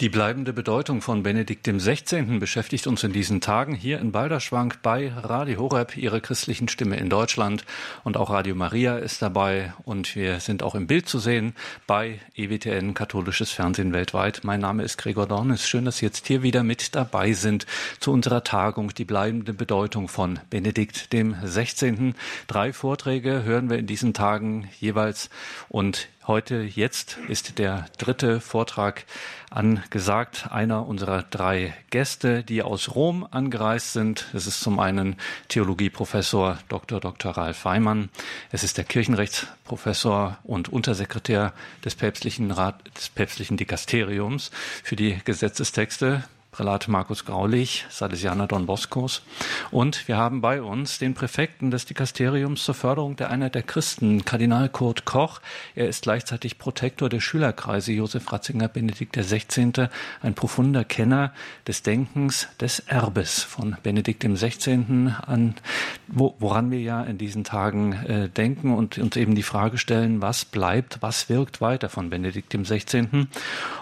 Die bleibende Bedeutung von Benedikt XVI. beschäftigt uns in diesen Tagen hier in Balderschwang bei Radio Horeb, ihre christlichen Stimme in Deutschland. Und auch Radio Maria ist dabei. Und wir sind auch im Bild zu sehen bei EWTN, katholisches Fernsehen weltweit. Mein Name ist Gregor Dornis. Schön, dass Sie jetzt hier wieder mit dabei sind zu unserer Tagung, die bleibende Bedeutung von Benedikt XVI. Drei Vorträge hören wir in diesen Tagen jeweils. Und Heute, jetzt ist der dritte Vortrag angesagt. Einer unserer drei Gäste, die aus Rom angereist sind. Es ist zum einen Theologieprofessor Dr. Dr. Ralf Weimann. Es ist der Kirchenrechtsprofessor und Untersekretär des päpstlichen Rat, des päpstlichen Dikasteriums für die Gesetzestexte Prälat Markus Graulich, Salesianer Don Boscos. Und wir haben bei uns den Präfekten des Dikasteriums zur Förderung der Einheit der Christen, Kardinal Kurt Koch. Er ist gleichzeitig Protektor der Schülerkreise Josef Ratzinger Benedikt XVI., ein profunder Kenner des Denkens des Erbes von Benedikt XVI., an, wo, woran wir ja in diesen Tagen äh, denken und uns eben die Frage stellen, was bleibt, was wirkt weiter von Benedikt XVI.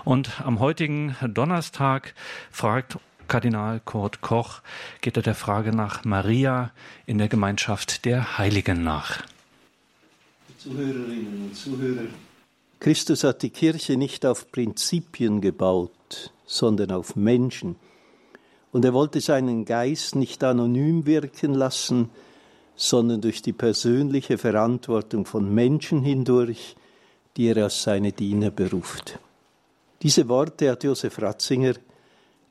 Und am heutigen Donnerstag fragt Kardinal Kurt Koch, geht er der Frage nach Maria in der Gemeinschaft der Heiligen nach. Zuhörerinnen und Zuhörer, Christus hat die Kirche nicht auf Prinzipien gebaut, sondern auf Menschen. Und er wollte seinen Geist nicht anonym wirken lassen, sondern durch die persönliche Verantwortung von Menschen hindurch, die er als seine Diener beruft. Diese Worte hat Josef Ratzinger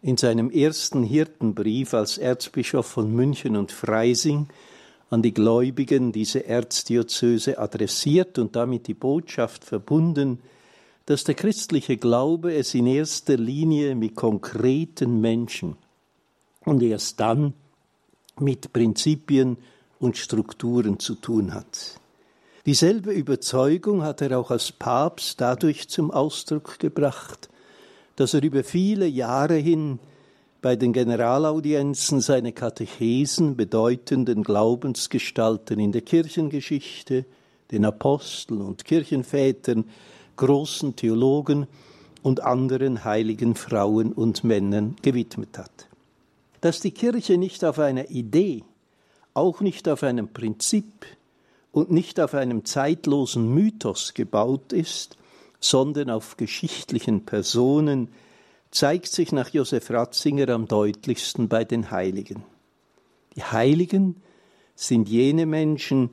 in seinem ersten Hirtenbrief als Erzbischof von München und Freising an die Gläubigen dieser Erzdiözese adressiert und damit die Botschaft verbunden, dass der christliche Glaube es in erster Linie mit konkreten Menschen und erst dann mit Prinzipien und Strukturen zu tun hat. Dieselbe Überzeugung hat er auch als Papst dadurch zum Ausdruck gebracht, dass er über viele Jahre hin bei den Generalaudienzen seine Katechesen bedeutenden Glaubensgestalten in der Kirchengeschichte, den Aposteln und Kirchenvätern, großen Theologen und anderen heiligen Frauen und Männern gewidmet hat. Dass die Kirche nicht auf einer Idee, auch nicht auf einem Prinzip und nicht auf einem zeitlosen Mythos gebaut ist, sondern auf geschichtlichen Personen, zeigt sich nach Josef Ratzinger am deutlichsten bei den Heiligen. Die Heiligen sind jene Menschen,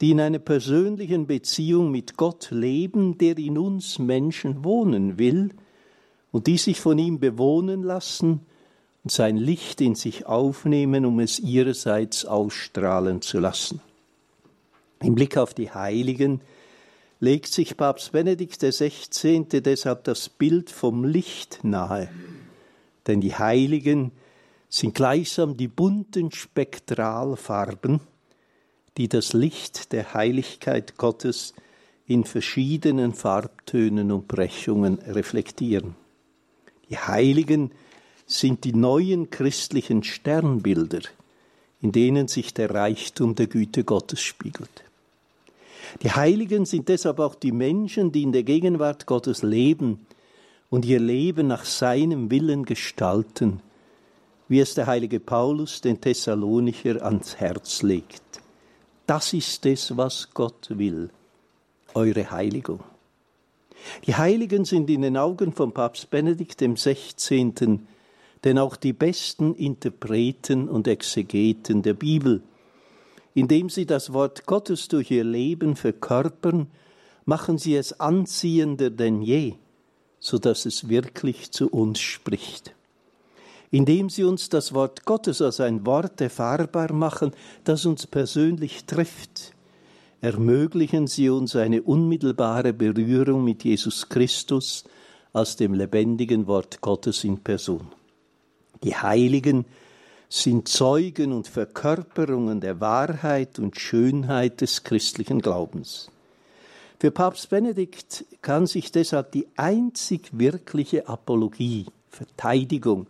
die in einer persönlichen Beziehung mit Gott leben, der in uns Menschen wohnen will und die sich von ihm bewohnen lassen und sein Licht in sich aufnehmen, um es ihrerseits ausstrahlen zu lassen. Im Blick auf die Heiligen legt sich Papst Benedikt XVI. deshalb das Bild vom Licht nahe. Denn die Heiligen sind gleichsam die bunten Spektralfarben, die das Licht der Heiligkeit Gottes in verschiedenen Farbtönen und Brechungen reflektieren. Die Heiligen sind die neuen christlichen Sternbilder, in denen sich der Reichtum der Güte Gottes spiegelt. Die Heiligen sind deshalb auch die Menschen, die in der Gegenwart Gottes leben und ihr Leben nach seinem Willen gestalten, wie es der heilige Paulus den Thessalonicher ans Herz legt. Das ist es, was Gott will, eure Heiligung. Die Heiligen sind in den Augen von Papst Benedikt XVI. denn auch die besten Interpreten und Exegeten der Bibel, indem sie das Wort Gottes durch ihr Leben verkörpern, machen sie es anziehender denn je, so dass es wirklich zu uns spricht. Indem sie uns das Wort Gottes als ein Wort erfahrbar machen, das uns persönlich trifft, ermöglichen sie uns eine unmittelbare Berührung mit Jesus Christus als dem lebendigen Wort Gottes in Person. Die Heiligen sind Zeugen und Verkörperungen der Wahrheit und Schönheit des christlichen Glaubens. Für Papst Benedikt kann sich deshalb die einzig wirkliche Apologie, Verteidigung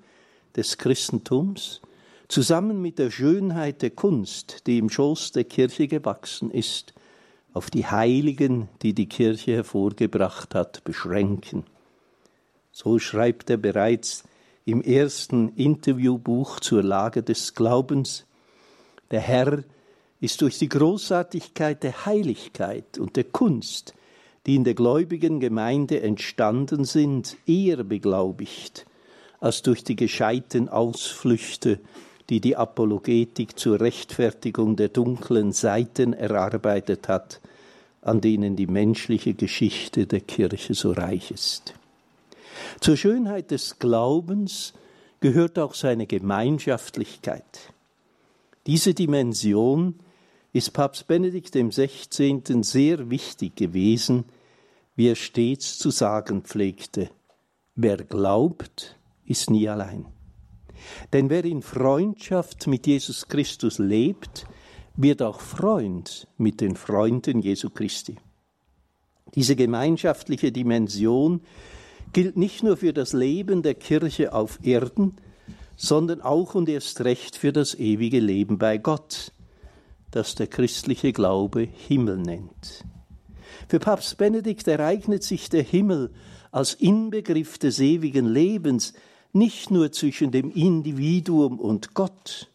des Christentums zusammen mit der Schönheit der Kunst, die im Schoß der Kirche gewachsen ist, auf die Heiligen, die die Kirche hervorgebracht hat, beschränken. So schreibt er bereits im ersten Interviewbuch zur Lage des Glaubens. Der Herr ist durch die Großartigkeit der Heiligkeit und der Kunst, die in der gläubigen Gemeinde entstanden sind, eher beglaubigt, als durch die gescheiten Ausflüchte, die die Apologetik zur Rechtfertigung der dunklen Seiten erarbeitet hat, an denen die menschliche Geschichte der Kirche so reich ist. Zur Schönheit des Glaubens gehört auch seine Gemeinschaftlichkeit. Diese Dimension ist Papst Benedikt XVI. sehr wichtig gewesen, wie er stets zu sagen pflegte. Wer glaubt, ist nie allein. Denn wer in Freundschaft mit Jesus Christus lebt, wird auch Freund mit den Freunden Jesu Christi. Diese gemeinschaftliche Dimension gilt nicht nur für das Leben der Kirche auf Erden, sondern auch und erst recht für das ewige Leben bei Gott, das der christliche Glaube Himmel nennt. Für Papst Benedikt ereignet sich der Himmel als Inbegriff des ewigen Lebens nicht nur zwischen dem Individuum und Gott,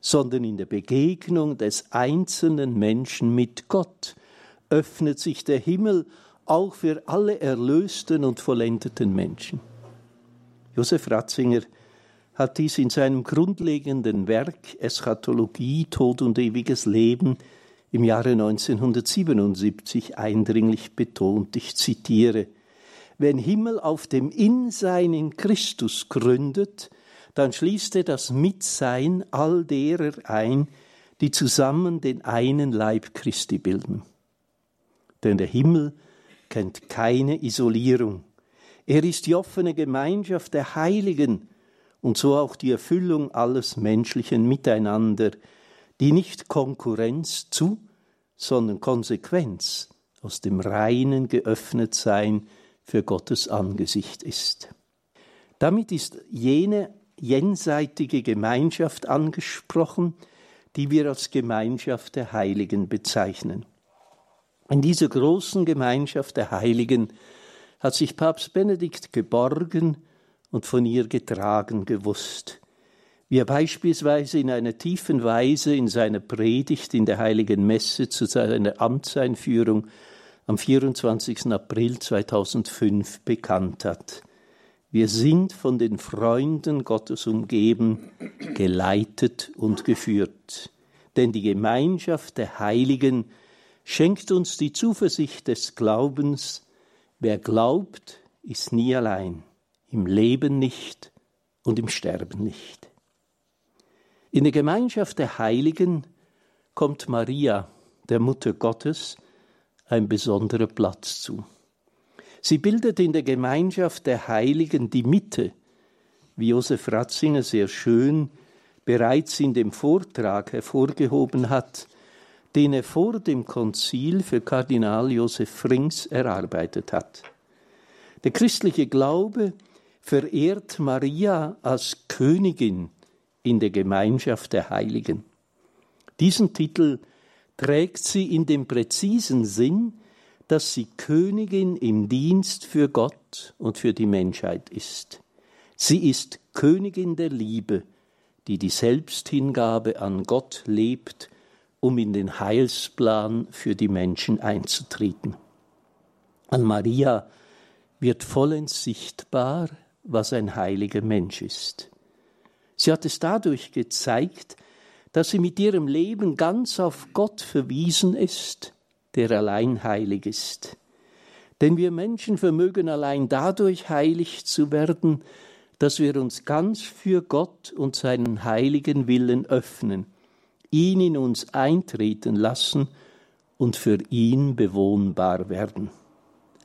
sondern in der Begegnung des einzelnen Menschen mit Gott öffnet sich der Himmel auch für alle erlösten und vollendeten Menschen. Josef Ratzinger hat dies in seinem grundlegenden Werk Eschatologie, Tod und ewiges Leben im Jahre 1977 eindringlich betont. Ich zitiere Wenn Himmel auf dem Insein in Christus gründet, dann schließt er das Mitsein all derer ein, die zusammen den einen Leib Christi bilden. Denn der Himmel kennt keine Isolierung. Er ist die offene Gemeinschaft der Heiligen, und so auch die Erfüllung alles menschlichen Miteinander, die nicht Konkurrenz zu, sondern Konsequenz aus dem reinen Geöffnetsein für Gottes Angesicht ist. Damit ist jene jenseitige Gemeinschaft angesprochen, die wir als Gemeinschaft der Heiligen bezeichnen. In dieser großen Gemeinschaft der Heiligen hat sich Papst Benedikt geborgen und von ihr getragen gewusst, wie er beispielsweise in einer tiefen Weise in seiner Predigt in der heiligen Messe zu seiner Amtseinführung am 24. April 2005 bekannt hat. Wir sind von den Freunden Gottes umgeben, geleitet und geführt. Denn die Gemeinschaft der Heiligen schenkt uns die Zuversicht des Glaubens. Wer glaubt, ist nie allein im Leben nicht und im Sterben nicht. In der Gemeinschaft der Heiligen kommt Maria, der Mutter Gottes, ein besonderer Platz zu. Sie bildet in der Gemeinschaft der Heiligen die Mitte, wie Josef Ratzinger sehr schön bereits in dem Vortrag hervorgehoben hat, den er vor dem Konzil für Kardinal Josef Frings erarbeitet hat. Der christliche Glaube verehrt Maria als Königin in der Gemeinschaft der Heiligen. Diesen Titel trägt sie in dem präzisen Sinn, dass sie Königin im Dienst für Gott und für die Menschheit ist. Sie ist Königin der Liebe, die die Selbsthingabe an Gott lebt, um in den Heilsplan für die Menschen einzutreten. An Maria wird vollends sichtbar, was ein heiliger Mensch ist. Sie hat es dadurch gezeigt, dass sie mit ihrem Leben ganz auf Gott verwiesen ist, der allein heilig ist. Denn wir Menschen vermögen allein dadurch heilig zu werden, dass wir uns ganz für Gott und seinen heiligen Willen öffnen, ihn in uns eintreten lassen und für ihn bewohnbar werden.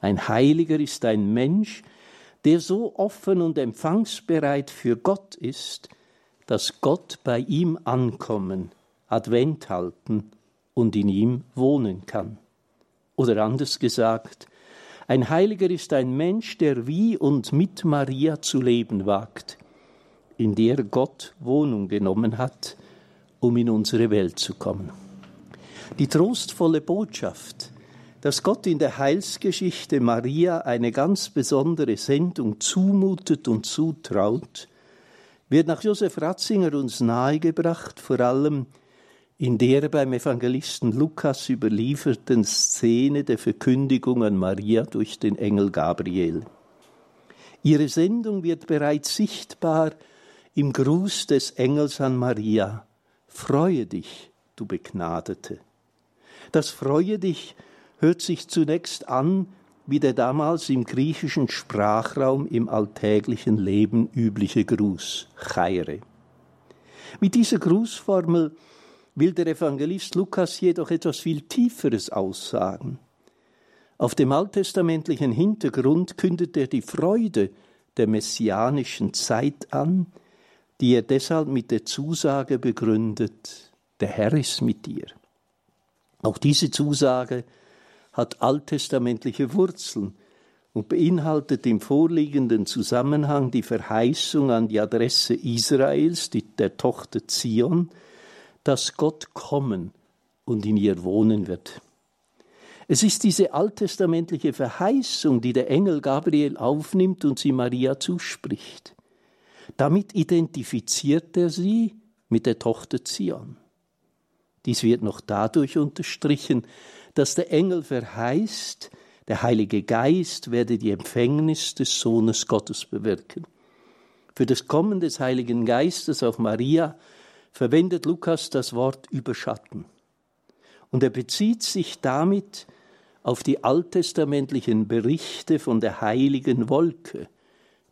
Ein Heiliger ist ein Mensch, der so offen und empfangsbereit für Gott ist, dass Gott bei ihm ankommen, Advent halten und in ihm wohnen kann. Oder anders gesagt, ein Heiliger ist ein Mensch, der wie und mit Maria zu leben wagt, in der Gott Wohnung genommen hat, um in unsere Welt zu kommen. Die trostvolle Botschaft, dass Gott in der Heilsgeschichte Maria eine ganz besondere Sendung zumutet und zutraut, wird nach Josef Ratzinger uns nahegebracht, vor allem in der beim Evangelisten Lukas überlieferten Szene der Verkündigung an Maria durch den Engel Gabriel. Ihre Sendung wird bereits sichtbar im Gruß des Engels an Maria. Freue dich, du Begnadete. Das Freue dich hört sich zunächst an wie der damals im griechischen Sprachraum im alltäglichen Leben übliche Gruß, Chaire. Mit dieser Grußformel will der Evangelist Lukas jedoch etwas viel Tieferes aussagen. Auf dem alttestamentlichen Hintergrund kündet er die Freude der messianischen Zeit an, die er deshalb mit der Zusage begründet, der Herr ist mit dir. Auch diese Zusage hat alttestamentliche Wurzeln und beinhaltet im vorliegenden Zusammenhang die Verheißung an die Adresse Israels, die, der Tochter Zion, dass Gott kommen und in ihr wohnen wird. Es ist diese alttestamentliche Verheißung, die der Engel Gabriel aufnimmt und sie Maria zuspricht. Damit identifiziert er sie mit der Tochter Zion. Dies wird noch dadurch unterstrichen, dass der Engel verheißt, der Heilige Geist werde die Empfängnis des Sohnes Gottes bewirken. Für das Kommen des Heiligen Geistes auf Maria verwendet Lukas das Wort überschatten. Und er bezieht sich damit auf die alttestamentlichen Berichte von der heiligen Wolke,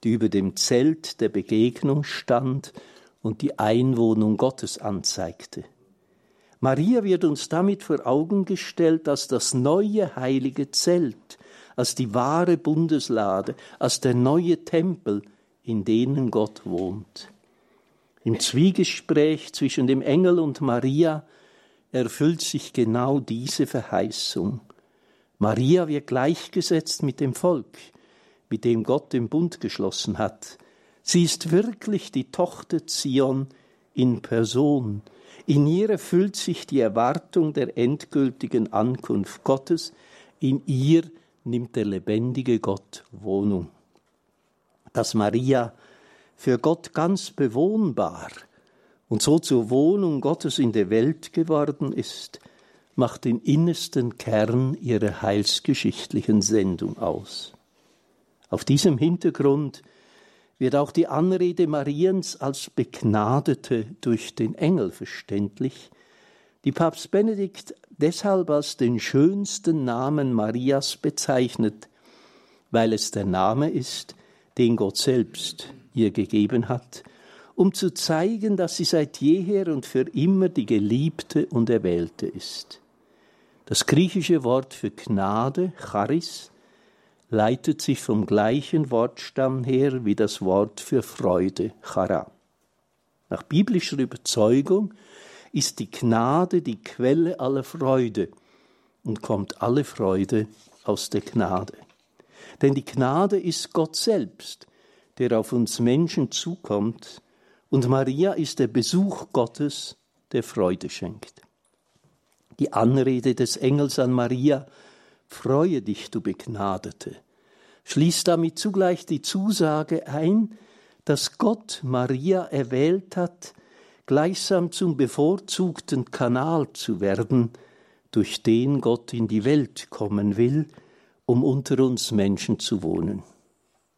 die über dem Zelt der Begegnung stand und die Einwohnung Gottes anzeigte. Maria wird uns damit vor Augen gestellt als das neue heilige Zelt, als die wahre Bundeslade, als der neue Tempel, in denen Gott wohnt. Im Zwiegespräch zwischen dem Engel und Maria erfüllt sich genau diese Verheißung. Maria wird gleichgesetzt mit dem Volk, mit dem Gott den Bund geschlossen hat. Sie ist wirklich die Tochter Zion in Person, in ihr erfüllt sich die Erwartung der endgültigen Ankunft Gottes, in ihr nimmt der lebendige Gott Wohnung. Dass Maria für Gott ganz bewohnbar und so zur Wohnung Gottes in der Welt geworden ist, macht den innersten Kern ihrer heilsgeschichtlichen Sendung aus. Auf diesem Hintergrund wird auch die Anrede Mariens als Begnadete durch den Engel verständlich, die Papst Benedikt deshalb als den schönsten Namen Marias bezeichnet, weil es der Name ist, den Gott selbst ihr gegeben hat, um zu zeigen, dass sie seit jeher und für immer die Geliebte und Erwählte ist. Das griechische Wort für Gnade, Charis, leitet sich vom gleichen Wortstamm her wie das Wort für Freude, Chara. Nach biblischer Überzeugung ist die Gnade die Quelle aller Freude und kommt alle Freude aus der Gnade. Denn die Gnade ist Gott selbst, der auf uns Menschen zukommt, und Maria ist der Besuch Gottes, der Freude schenkt. Die Anrede des Engels an Maria Freue dich, du Begnadete, schließt damit zugleich die Zusage ein, dass Gott Maria erwählt hat, gleichsam zum bevorzugten Kanal zu werden, durch den Gott in die Welt kommen will, um unter uns Menschen zu wohnen.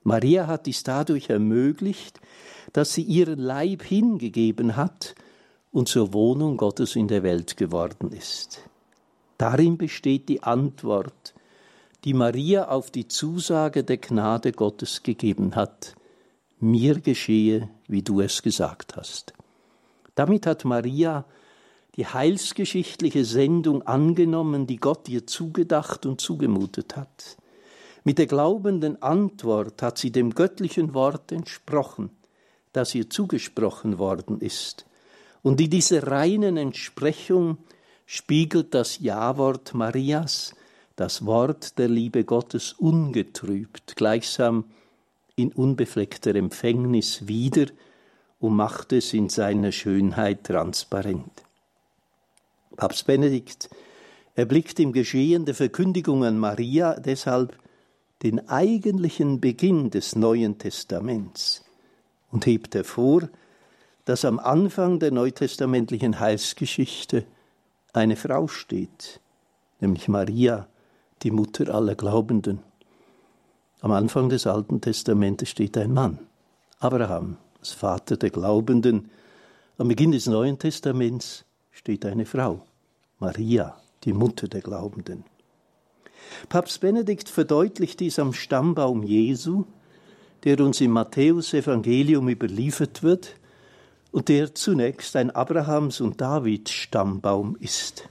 Maria hat dies dadurch ermöglicht, dass sie ihren Leib hingegeben hat und zur Wohnung Gottes in der Welt geworden ist. Darin besteht die Antwort, die Maria auf die Zusage der Gnade Gottes gegeben hat. Mir geschehe, wie du es gesagt hast. Damit hat Maria die heilsgeschichtliche Sendung angenommen, die Gott ihr zugedacht und zugemutet hat. Mit der glaubenden Antwort hat sie dem göttlichen Wort entsprochen, das ihr zugesprochen worden ist. Und in dieser reinen Entsprechung spiegelt das Ja-Wort Marias das Wort der Liebe Gottes ungetrübt, gleichsam in unbefleckter Empfängnis wieder und macht es in seiner Schönheit transparent. Papst Benedikt Er blickt im Geschehen der Verkündigung an Maria deshalb den eigentlichen Beginn des Neuen Testaments und hebt hervor, dass am Anfang der neutestamentlichen Heilsgeschichte eine Frau steht, nämlich Maria, die Mutter aller Glaubenden. Am Anfang des Alten Testamentes steht ein Mann, Abraham, als Vater der Glaubenden. Am Beginn des Neuen Testaments steht eine Frau, Maria, die Mutter der Glaubenden. Papst Benedikt verdeutlicht dies am Stammbaum Jesu, der uns im Matthäusevangelium überliefert wird und der zunächst ein Abrahams- und Davids Stammbaum ist.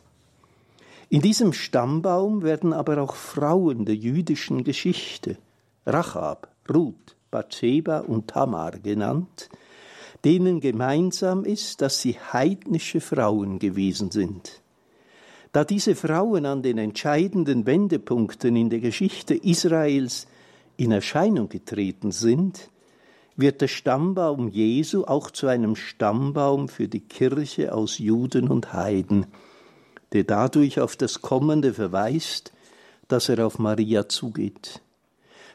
In diesem Stammbaum werden aber auch Frauen der jüdischen Geschichte, Rachab, Ruth, Bathsheba und Tamar genannt, denen gemeinsam ist, dass sie heidnische Frauen gewesen sind. Da diese Frauen an den entscheidenden Wendepunkten in der Geschichte Israels in Erscheinung getreten sind, wird der Stammbaum Jesu auch zu einem Stammbaum für die Kirche aus Juden und Heiden, der dadurch auf das Kommende verweist, dass er auf Maria zugeht.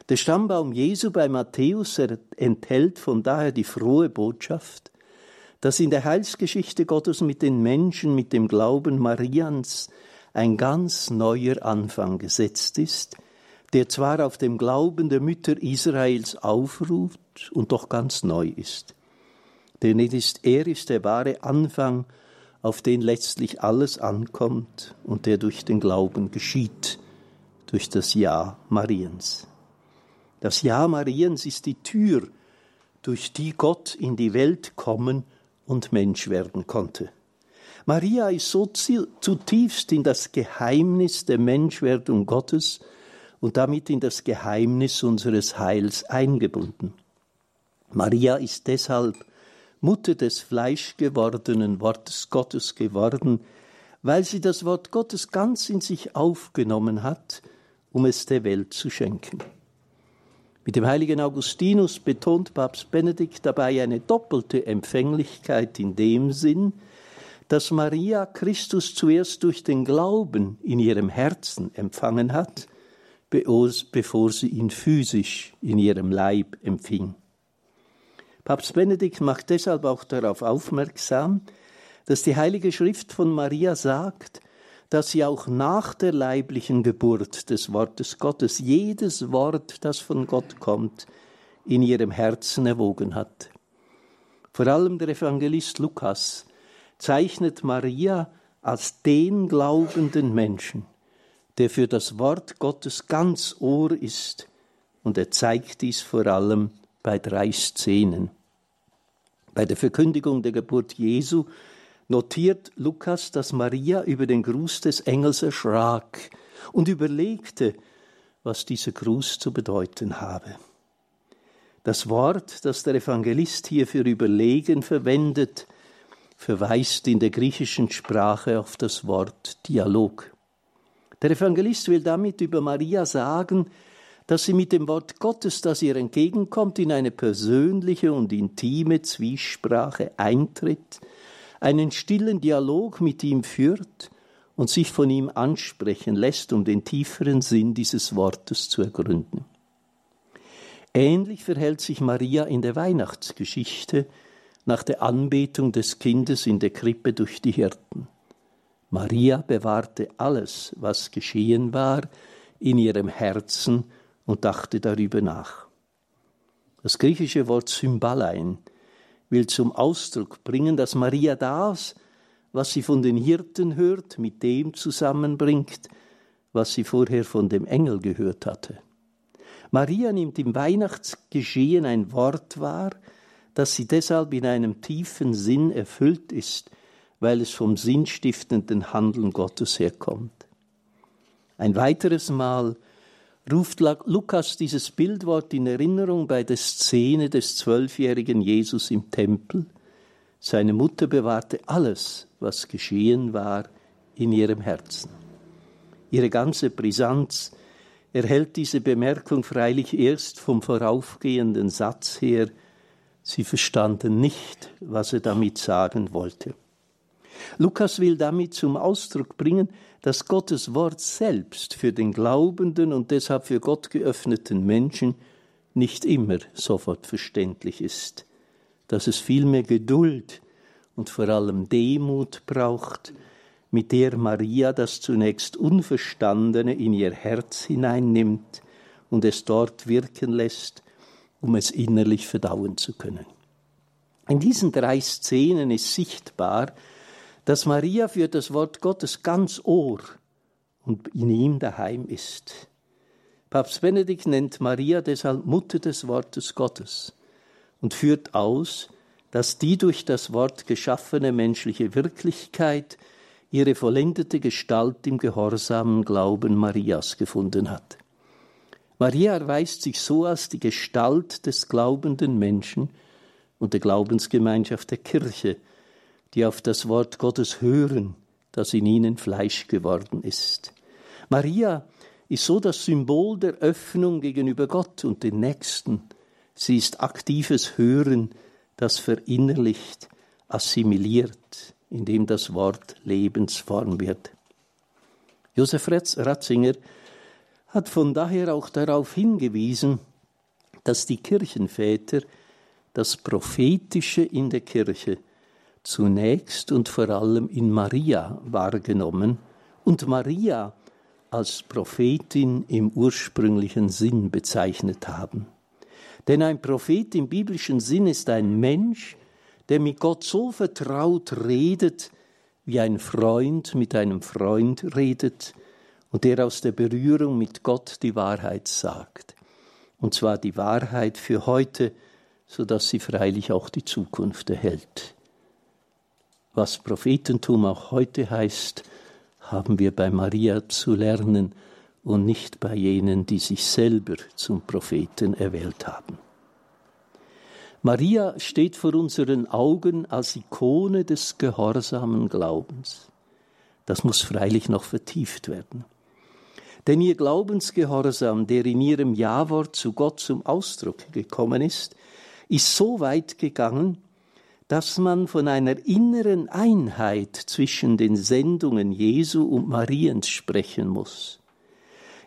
Der Stammbaum Jesu bei Matthäus enthält von daher die frohe Botschaft, dass in der Heilsgeschichte Gottes mit den Menschen, mit dem Glauben Marians ein ganz neuer Anfang gesetzt ist, der zwar auf dem Glauben der Mütter Israels und doch ganz neu ist. Denn ist, er ist der wahre Anfang, auf den letztlich alles ankommt und der durch den Glauben geschieht, durch das Ja Mariens. Das Ja Mariens ist die Tür, durch die Gott in die Welt kommen und Mensch werden konnte. Maria ist so zutiefst in das Geheimnis der Menschwerdung Gottes und damit in das Geheimnis unseres Heils eingebunden. Maria ist deshalb Mutter des fleischgewordenen Wortes Gottes geworden, weil sie das Wort Gottes ganz in sich aufgenommen hat, um es der Welt zu schenken. Mit dem heiligen Augustinus betont Papst Benedikt dabei eine doppelte Empfänglichkeit in dem Sinn, dass Maria Christus zuerst durch den Glauben in ihrem Herzen empfangen hat, bevor sie ihn physisch in ihrem Leib empfing. Papst Benedikt macht deshalb auch darauf aufmerksam, dass die Heilige Schrift von Maria sagt, dass sie auch nach der leiblichen Geburt des Wortes Gottes jedes Wort, das von Gott kommt, in ihrem Herzen erwogen hat. Vor allem der Evangelist Lukas zeichnet Maria als den glaubenden Menschen, der für das Wort Gottes ganz Ohr ist, und er zeigt dies vor allem bei drei Szenen. Bei der Verkündigung der Geburt Jesu notiert Lukas, dass Maria über den Gruß des Engels erschrak und überlegte, was dieser Gruß zu bedeuten habe. Das Wort, das der Evangelist hier für überlegen verwendet, verweist in der griechischen Sprache auf das Wort Dialog. Der Evangelist will damit über Maria sagen, dass sie mit dem Wort Gottes, das ihr entgegenkommt, in eine persönliche und intime Zwiesprache eintritt, einen stillen Dialog mit ihm führt und sich von ihm ansprechen lässt, um den tieferen Sinn dieses Wortes zu ergründen. Ähnlich verhält sich Maria in der Weihnachtsgeschichte nach der Anbetung des Kindes in der Krippe durch die Hirten. Maria bewahrte alles, was geschehen war, in ihrem Herzen und dachte darüber nach. Das griechische Wort Symbalein will zum Ausdruck bringen, dass Maria das, was sie von den Hirten hört, mit dem zusammenbringt, was sie vorher von dem Engel gehört hatte. Maria nimmt im Weihnachtsgeschehen ein Wort wahr, das sie deshalb in einem tiefen Sinn erfüllt ist, weil es vom sinnstiftenden Handeln Gottes herkommt. Ein weiteres Mal ruft Lukas dieses Bildwort in Erinnerung bei der Szene des zwölfjährigen Jesus im Tempel. Seine Mutter bewahrte alles, was geschehen war, in ihrem Herzen. Ihre ganze Brisanz erhält diese Bemerkung freilich erst vom voraufgehenden Satz her, sie verstanden nicht, was er damit sagen wollte. Lukas will damit zum Ausdruck bringen, dass Gottes Wort selbst für den glaubenden und deshalb für Gott geöffneten Menschen nicht immer sofort verständlich ist, dass es vielmehr Geduld und vor allem Demut braucht, mit der Maria das zunächst Unverstandene in ihr Herz hineinnimmt und es dort wirken lässt, um es innerlich verdauen zu können. In diesen drei Szenen ist sichtbar, dass Maria für das Wort Gottes ganz Ohr und in ihm daheim ist. Papst Benedikt nennt Maria deshalb Mutter des Wortes Gottes und führt aus, dass die durch das Wort geschaffene menschliche Wirklichkeit ihre vollendete Gestalt im gehorsamen Glauben Marias gefunden hat. Maria erweist sich so als die Gestalt des glaubenden Menschen und der Glaubensgemeinschaft der Kirche, die auf das Wort Gottes hören, das in ihnen Fleisch geworden ist. Maria ist so das Symbol der Öffnung gegenüber Gott und den Nächsten. Sie ist aktives Hören, das verinnerlicht, assimiliert, indem das Wort Lebensform wird. Josef Ratzinger hat von daher auch darauf hingewiesen, dass die Kirchenväter das Prophetische in der Kirche zunächst und vor allem in Maria wahrgenommen und Maria als Prophetin im ursprünglichen Sinn bezeichnet haben. Denn ein Prophet im biblischen Sinn ist ein Mensch, der mit Gott so vertraut redet, wie ein Freund mit einem Freund redet und der aus der Berührung mit Gott die Wahrheit sagt. Und zwar die Wahrheit für heute, so dass sie freilich auch die Zukunft erhält. Was Prophetentum auch heute heißt, haben wir bei Maria zu lernen und nicht bei jenen, die sich selber zum Propheten erwählt haben. Maria steht vor unseren Augen als Ikone des gehorsamen Glaubens. Das muss freilich noch vertieft werden. Denn ihr Glaubensgehorsam, der in ihrem Ja-Wort zu Gott zum Ausdruck gekommen ist, ist so weit gegangen, dass man von einer inneren Einheit zwischen den Sendungen Jesu und Mariens sprechen muss.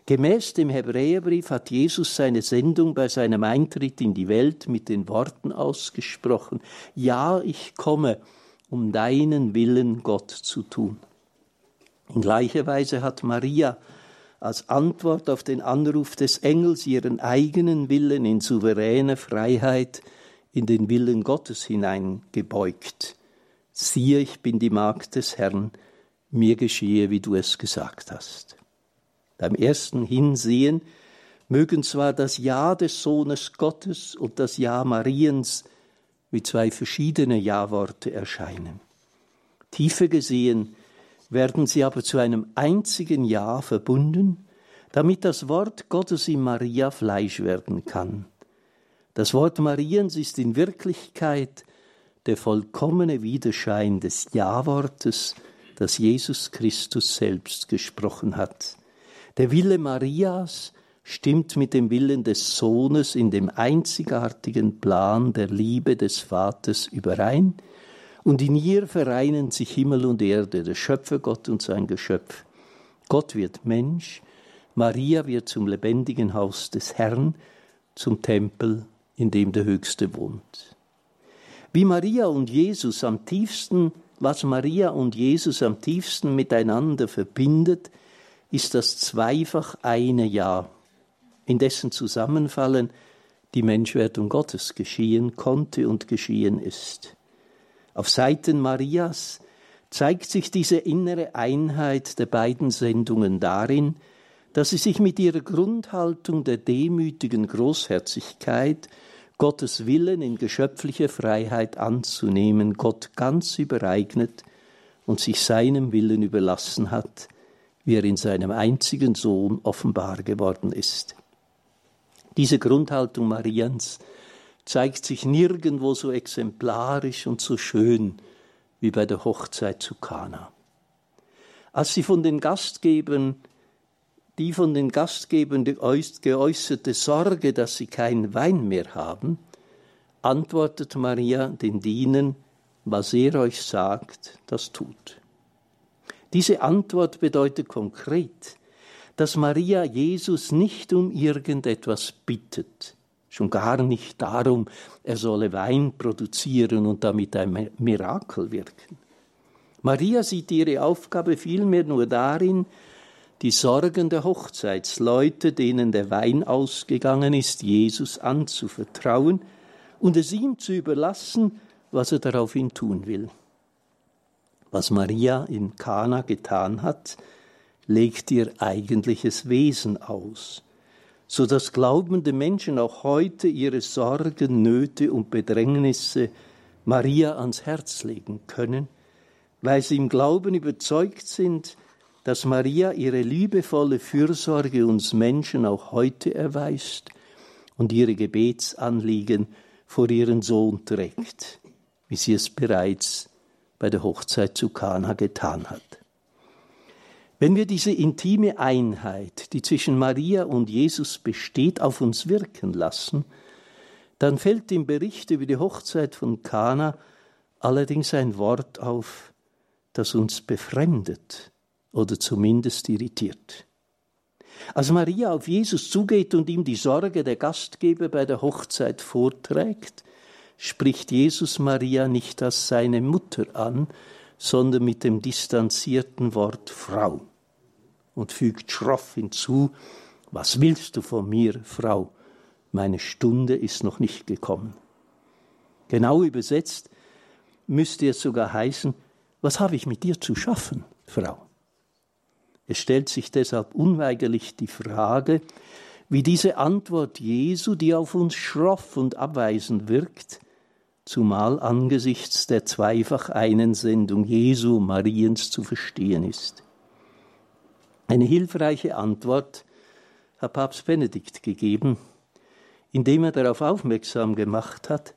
Gemäß dem Hebräerbrief hat Jesus seine Sendung bei seinem Eintritt in die Welt mit den Worten ausgesprochen, Ja, ich komme, um deinen Willen Gott zu tun. In gleicher Weise hat Maria als Antwort auf den Anruf des Engels ihren eigenen Willen in souveräne Freiheit in den Willen Gottes hineingebeugt. Siehe, ich bin die Magd des Herrn, mir geschehe, wie du es gesagt hast. Beim ersten Hinsehen mögen zwar das Ja des Sohnes Gottes und das Ja Mariens wie zwei verschiedene Ja-Worte erscheinen. Tiefer gesehen werden sie aber zu einem einzigen Ja verbunden, damit das Wort Gottes in Maria Fleisch werden kann. Das Wort Mariens ist in Wirklichkeit der vollkommene Widerschein des Ja-Wortes, das Jesus Christus selbst gesprochen hat. Der Wille Marias stimmt mit dem Willen des Sohnes in dem einzigartigen Plan der Liebe des Vaters überein, und in ihr vereinen sich Himmel und Erde, der Schöpfergott und sein Geschöpf. Gott wird Mensch, Maria wird zum lebendigen Haus des Herrn, zum Tempel in dem der Höchste wohnt. Wie Maria und Jesus am tiefsten, was Maria und Jesus am tiefsten miteinander verbindet, ist das zweifach eine Ja, in dessen Zusammenfallen die Menschwerdung Gottes geschehen konnte und geschehen ist. Auf Seiten Marias zeigt sich diese innere Einheit der beiden Sendungen darin, dass sie sich mit ihrer Grundhaltung der demütigen Großherzigkeit Gottes Willen in geschöpflicher Freiheit anzunehmen, Gott ganz übereignet und sich seinem Willen überlassen hat, wie er in seinem einzigen Sohn offenbar geworden ist. Diese Grundhaltung Mariens zeigt sich nirgendwo so exemplarisch und so schön wie bei der Hochzeit zu Kana. Als sie von den Gastgebern die von den Gastgebern geäußerte Sorge, dass sie keinen Wein mehr haben, antwortet Maria den Dienern, was er euch sagt, das tut. Diese Antwort bedeutet konkret, dass Maria Jesus nicht um irgendetwas bittet, schon gar nicht darum, er solle Wein produzieren und damit ein Mirakel wirken. Maria sieht ihre Aufgabe vielmehr nur darin, die Sorgen der Hochzeitsleute, denen der Wein ausgegangen ist, Jesus anzuvertrauen und es ihm zu überlassen, was er daraufhin tun will. Was Maria in Kana getan hat, legt ihr eigentliches Wesen aus, so dass glaubende Menschen auch heute ihre Sorgen, Nöte und Bedrängnisse Maria ans Herz legen können, weil sie im Glauben überzeugt sind, dass Maria ihre liebevolle Fürsorge uns Menschen auch heute erweist und ihre Gebetsanliegen vor ihren Sohn trägt, wie sie es bereits bei der Hochzeit zu Kana getan hat. Wenn wir diese intime Einheit, die zwischen Maria und Jesus besteht, auf uns wirken lassen, dann fällt im Bericht über die Hochzeit von Kana allerdings ein Wort auf, das uns befremdet oder zumindest irritiert. Als Maria auf Jesus zugeht und ihm die Sorge der Gastgeber bei der Hochzeit vorträgt, spricht Jesus Maria nicht als seine Mutter an, sondern mit dem distanzierten Wort Frau und fügt schroff hinzu, was willst du von mir, Frau? Meine Stunde ist noch nicht gekommen. Genau übersetzt müsste es sogar heißen, was habe ich mit dir zu schaffen, Frau? Es stellt sich deshalb unweigerlich die Frage, wie diese Antwort Jesu, die auf uns schroff und abweisend wirkt, zumal angesichts der zweifach einen Sendung Jesu Mariens zu verstehen ist. Eine hilfreiche Antwort hat Papst Benedikt gegeben, indem er darauf aufmerksam gemacht hat,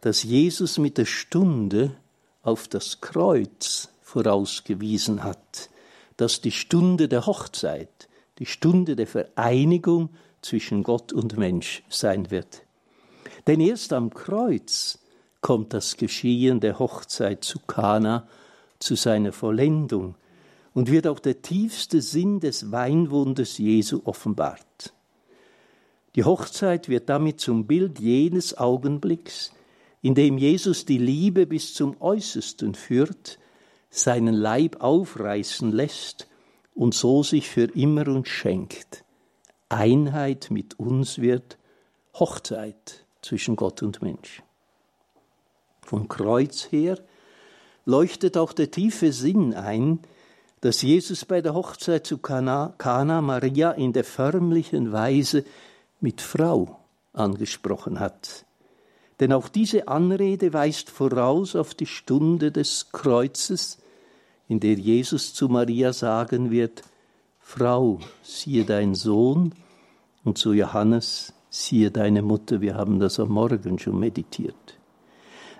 dass Jesus mit der Stunde auf das Kreuz vorausgewiesen hat, dass die Stunde der Hochzeit, die Stunde der Vereinigung zwischen Gott und Mensch sein wird. Denn erst am Kreuz kommt das Geschehen der Hochzeit zu Kana zu seiner Vollendung und wird auch der tiefste Sinn des Weinwunders Jesu offenbart. Die Hochzeit wird damit zum Bild jenes Augenblicks, in dem Jesus die Liebe bis zum Äußersten führt, seinen Leib aufreißen lässt und so sich für immer uns schenkt. Einheit mit uns wird Hochzeit zwischen Gott und Mensch. Vom Kreuz her leuchtet auch der tiefe Sinn ein, dass Jesus bei der Hochzeit zu Kana, Kana Maria in der förmlichen Weise mit Frau angesprochen hat. Denn auch diese Anrede weist voraus auf die Stunde des Kreuzes, in der Jesus zu Maria sagen wird, Frau, siehe dein Sohn, und zu Johannes, siehe deine Mutter, wir haben das am Morgen schon meditiert.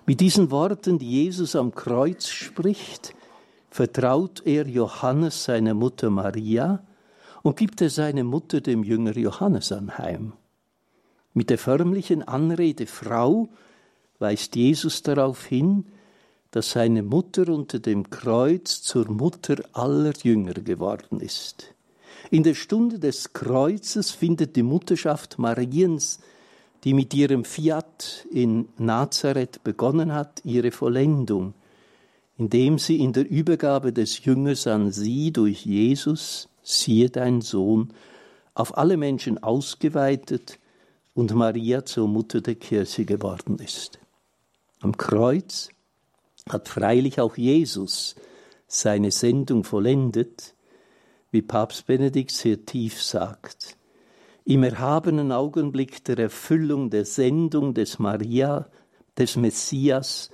Mit diesen Worten, die Jesus am Kreuz spricht, vertraut er Johannes seiner Mutter Maria und gibt er seine Mutter dem Jünger Johannes anheim. Mit der förmlichen Anrede Frau weist Jesus darauf hin, dass seine Mutter unter dem Kreuz zur Mutter aller Jünger geworden ist. In der Stunde des Kreuzes findet die Mutterschaft Mariens die mit ihrem Fiat in Nazareth begonnen hat, ihre Vollendung, indem sie in der Übergabe des Jüngers an sie durch Jesus, siehe dein Sohn, auf alle Menschen ausgeweitet und Maria zur Mutter der Kirche geworden ist. Am Kreuz hat freilich auch Jesus seine Sendung vollendet, wie Papst Benedikt sehr tief sagt im erhabenen Augenblick der Erfüllung der Sendung des Maria, des Messias,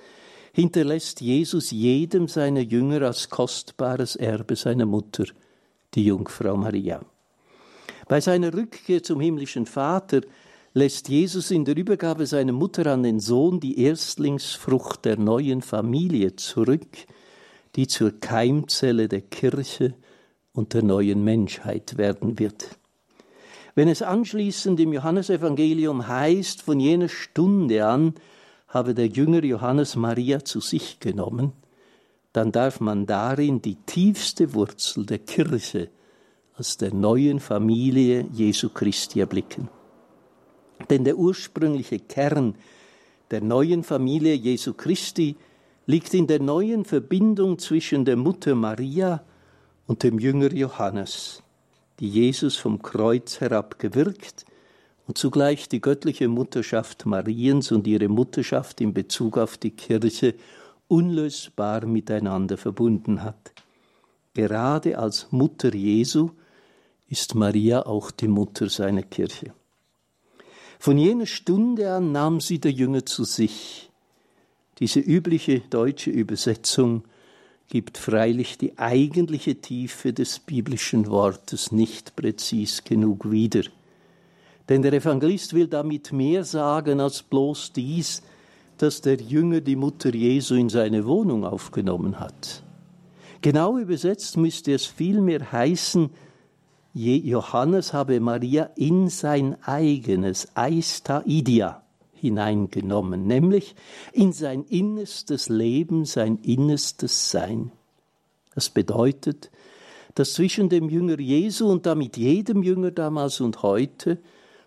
hinterlässt Jesus jedem seiner Jünger als kostbares Erbe seiner Mutter, die Jungfrau Maria. Bei seiner Rückkehr zum himmlischen Vater lässt Jesus in der Übergabe seiner Mutter an den Sohn die Erstlingsfrucht der neuen Familie zurück, die zur Keimzelle der Kirche und der neuen Menschheit werden wird. Wenn es anschließend im Johannesevangelium heißt, von jener Stunde an habe der Jünger Johannes Maria zu sich genommen, dann darf man darin die tiefste Wurzel der Kirche als der neuen Familie Jesu Christi erblicken. Denn der ursprüngliche Kern der neuen Familie Jesu Christi liegt in der neuen Verbindung zwischen der Mutter Maria und dem Jünger Johannes, die Jesus vom Kreuz herab gewirkt und zugleich die göttliche Mutterschaft Mariens und ihre Mutterschaft in Bezug auf die Kirche unlösbar miteinander verbunden hat. Gerade als Mutter Jesu ist Maria auch die Mutter seiner Kirche. Von jener Stunde an nahm sie der Jünger zu sich. Diese übliche deutsche Übersetzung gibt freilich die eigentliche Tiefe des biblischen Wortes nicht präzis genug wieder. Denn der Evangelist will damit mehr sagen als bloß dies, dass der Jünger die Mutter Jesu in seine Wohnung aufgenommen hat. Genau übersetzt müsste es vielmehr heißen, Johannes habe Maria in sein eigenes Aistaidia hineingenommen, nämlich in sein innerstes Leben, sein innerstes Sein. Das bedeutet, dass zwischen dem Jünger Jesu und damit jedem Jünger damals und heute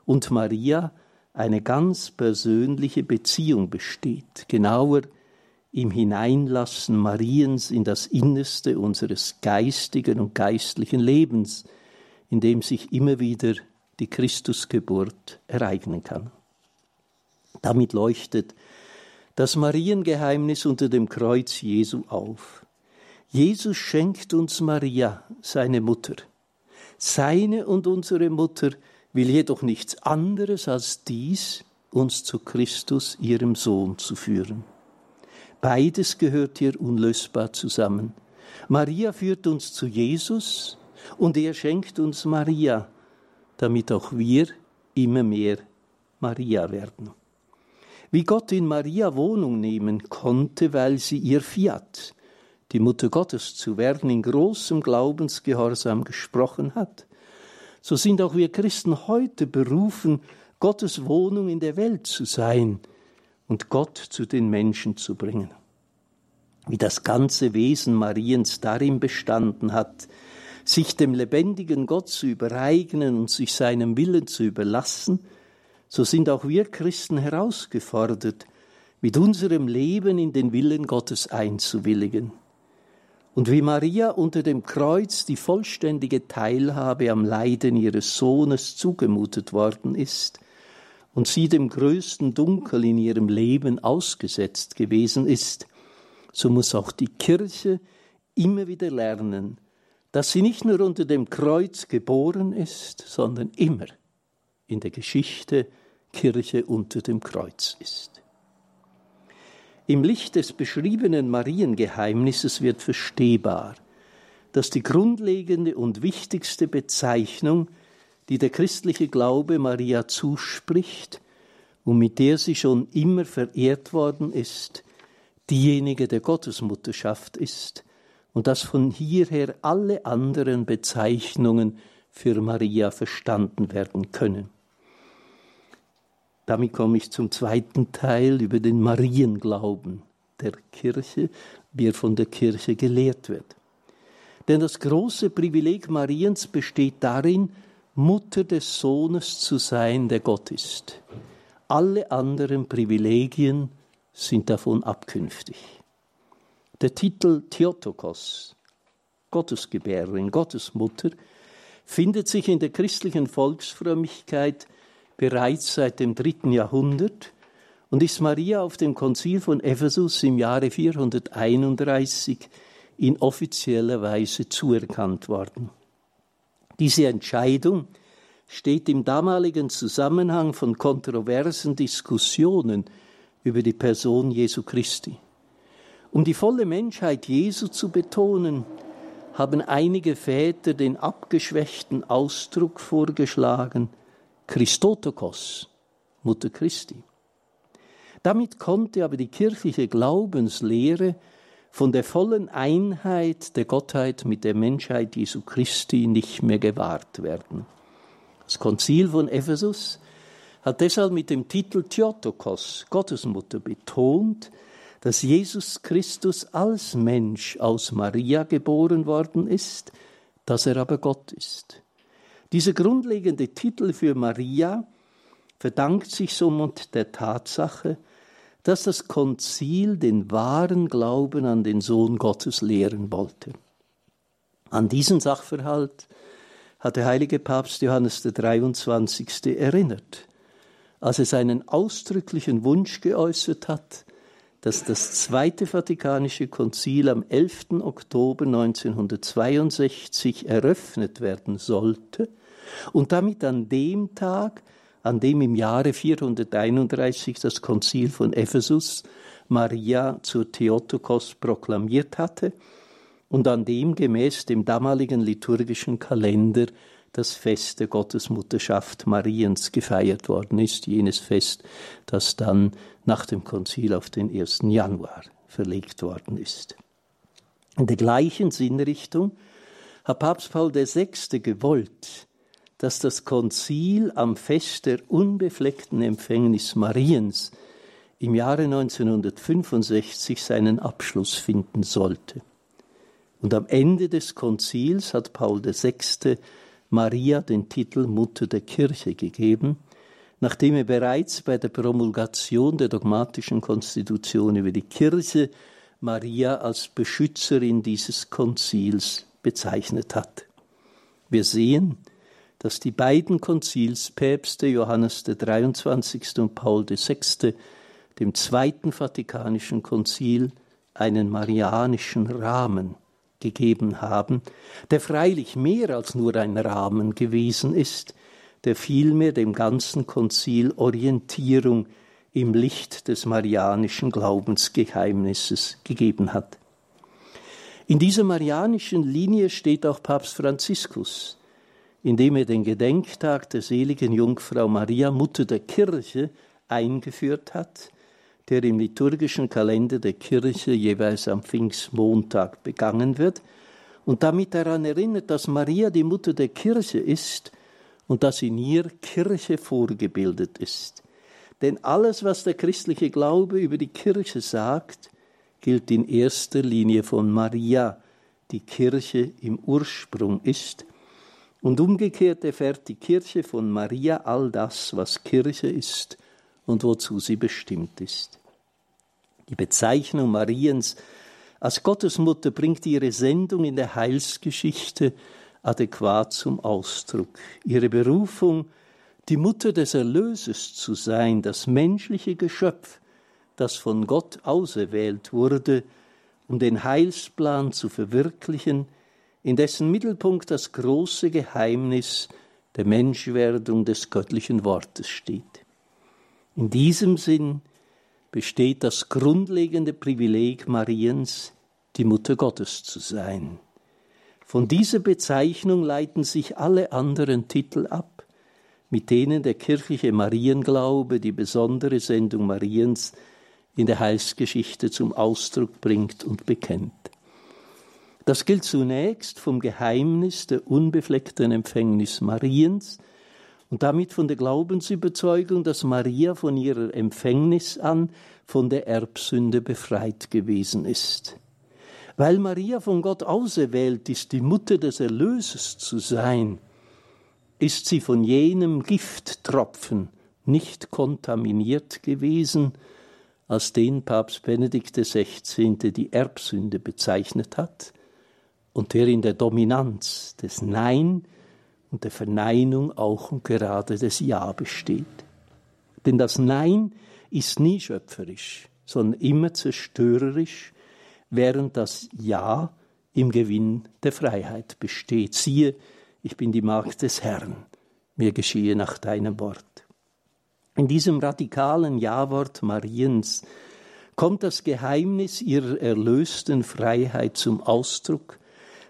und Maria eine ganz persönliche Beziehung besteht, genauer im Hineinlassen Mariens in das Innerste unseres geistigen und geistlichen Lebens, in dem sich immer wieder die Christusgeburt ereignen kann. Damit leuchtet das Mariengeheimnis unter dem Kreuz Jesu auf. Jesus schenkt uns Maria, seine Mutter. Seine und unsere Mutter will jedoch nichts anderes als dies, uns zu Christus, ihrem Sohn, zu führen. Beides gehört hier unlösbar zusammen. Maria führt uns zu Jesus und er schenkt uns Maria, damit auch wir immer mehr Maria werden. Wie Gott in Maria Wohnung nehmen konnte, weil sie ihr Fiat, die Mutter Gottes zu werden, in großem Glaubensgehorsam gesprochen hat, so sind auch wir Christen heute berufen, Gottes Wohnung in der Welt zu sein und Gott zu den Menschen zu bringen. Wie das ganze Wesen Mariens darin bestanden hat, sich dem lebendigen Gott zu übereignen und sich seinem Willen zu überlassen, so sind auch wir Christen herausgefordert, mit unserem Leben in den Willen Gottes einzuwilligen. Und wie Maria unter dem Kreuz die vollständige Teilhabe am Leiden ihres Sohnes zugemutet worden ist und sie dem größten Dunkel in ihrem Leben ausgesetzt gewesen ist, so muss auch die Kirche immer wieder lernen, dass sie nicht nur unter dem Kreuz geboren ist, sondern immer in der Geschichte Kirche unter dem Kreuz ist. Im Licht des beschriebenen Mariengeheimnisses wird verstehbar, dass die grundlegende und wichtigste Bezeichnung, die der christliche Glaube Maria zuspricht und mit der sie schon immer verehrt worden ist, diejenige der Gottesmutterschaft ist und dass von hierher alle anderen Bezeichnungen für Maria verstanden werden können. Damit komme ich zum zweiten Teil über den Marienglauben der Kirche, wie er von der Kirche gelehrt wird. Denn das große Privileg Mariens besteht darin, Mutter des Sohnes zu sein, der Gott ist. Alle anderen Privilegien sind davon abkünftig. Der Titel Theotokos, Gottesgebärerin, Gottesmutter, findet sich in der christlichen Volksfrömmigkeit bereits seit dem dritten Jahrhundert und ist Maria auf dem Konzil von Ephesus im Jahre 431 in offizieller Weise zuerkannt worden. Diese Entscheidung steht im damaligen Zusammenhang von kontroversen Diskussionen über die Person Jesu Christi. Um die volle Menschheit Jesu zu betonen, haben einige Väter den abgeschwächten Ausdruck vorgeschlagen, Christotokos, Mutter Christi. Damit konnte aber die kirchliche Glaubenslehre von der vollen Einheit der Gottheit mit der Menschheit Jesu Christi nicht mehr gewahrt werden. Das Konzil von Ephesus hat deshalb mit dem Titel Theotokos, Gottesmutter, betont, dass Jesus Christus als Mensch aus Maria geboren worden ist, dass er aber Gott ist. Dieser grundlegende Titel für Maria verdankt sich somit der Tatsache, dass das Konzil den wahren Glauben an den Sohn Gottes lehren wollte. An diesen Sachverhalt hat der heilige Papst Johannes der 23. erinnert, als er seinen ausdrücklichen Wunsch geäußert hat, dass das Zweite Vatikanische Konzil am 11. Oktober 1962 eröffnet werden sollte und damit an dem Tag, an dem im Jahre 431 das Konzil von Ephesus Maria zur Theotokos proklamiert hatte und an dem gemäß dem damaligen liturgischen Kalender das Fest der Gottesmutterschaft Mariens gefeiert worden ist, jenes Fest, das dann nach dem Konzil auf den 1. Januar verlegt worden ist. In der gleichen Sinnrichtung hat Papst Paul VI. gewollt, dass das Konzil am Fest der unbefleckten Empfängnis Mariens im Jahre 1965 seinen Abschluss finden sollte. Und am Ende des Konzils hat Paul VI. Maria den Titel Mutter der Kirche gegeben, nachdem er bereits bei der Promulgation der dogmatischen Konstitution über die Kirche Maria als Beschützerin dieses Konzils bezeichnet hat. Wir sehen, dass die beiden Konzilspäpste Johannes der 23. und Paul VI. dem Zweiten Vatikanischen Konzil einen marianischen Rahmen gegeben haben, der freilich mehr als nur ein Rahmen gewesen ist, der vielmehr dem ganzen Konzil Orientierung im Licht des marianischen Glaubensgeheimnisses gegeben hat. In dieser marianischen Linie steht auch Papst Franziskus, indem er den Gedenktag der seligen Jungfrau Maria, Mutter der Kirche, eingeführt hat der im liturgischen Kalender der Kirche jeweils am Pfingstmontag begangen wird und damit daran erinnert, dass Maria die Mutter der Kirche ist und dass in ihr Kirche vorgebildet ist. Denn alles, was der christliche Glaube über die Kirche sagt, gilt in erster Linie von Maria, die Kirche im Ursprung ist, und umgekehrt erfährt die Kirche von Maria all das, was Kirche ist und wozu sie bestimmt ist. Die Bezeichnung Mariens als Gottesmutter bringt ihre Sendung in der Heilsgeschichte adäquat zum Ausdruck. Ihre Berufung, die Mutter des Erlöses zu sein, das menschliche Geschöpf, das von Gott auserwählt wurde, um den Heilsplan zu verwirklichen, in dessen Mittelpunkt das große Geheimnis der Menschwerdung des göttlichen Wortes steht. In diesem Sinn besteht das grundlegende Privileg Mariens, die Mutter Gottes zu sein. Von dieser Bezeichnung leiten sich alle anderen Titel ab, mit denen der kirchliche Marienglaube die besondere Sendung Mariens in der Heilsgeschichte zum Ausdruck bringt und bekennt. Das gilt zunächst vom Geheimnis der unbefleckten Empfängnis Mariens, und damit von der Glaubensüberzeugung, dass Maria von ihrer Empfängnis an von der Erbsünde befreit gewesen ist. Weil Maria von Gott auserwählt ist, die Mutter des Erlöses zu sein, ist sie von jenem Gifttropfen nicht kontaminiert gewesen, als den Papst Benedikt XVI. die Erbsünde bezeichnet hat und der in der Dominanz des Nein und der Verneinung auch und gerade des Ja besteht. Denn das Nein ist nie schöpferisch, sondern immer zerstörerisch, während das Ja im Gewinn der Freiheit besteht. Siehe, ich bin die Magd des Herrn, mir geschehe nach deinem Wort. In diesem radikalen Ja-Wort Mariens kommt das Geheimnis ihrer erlösten Freiheit zum Ausdruck,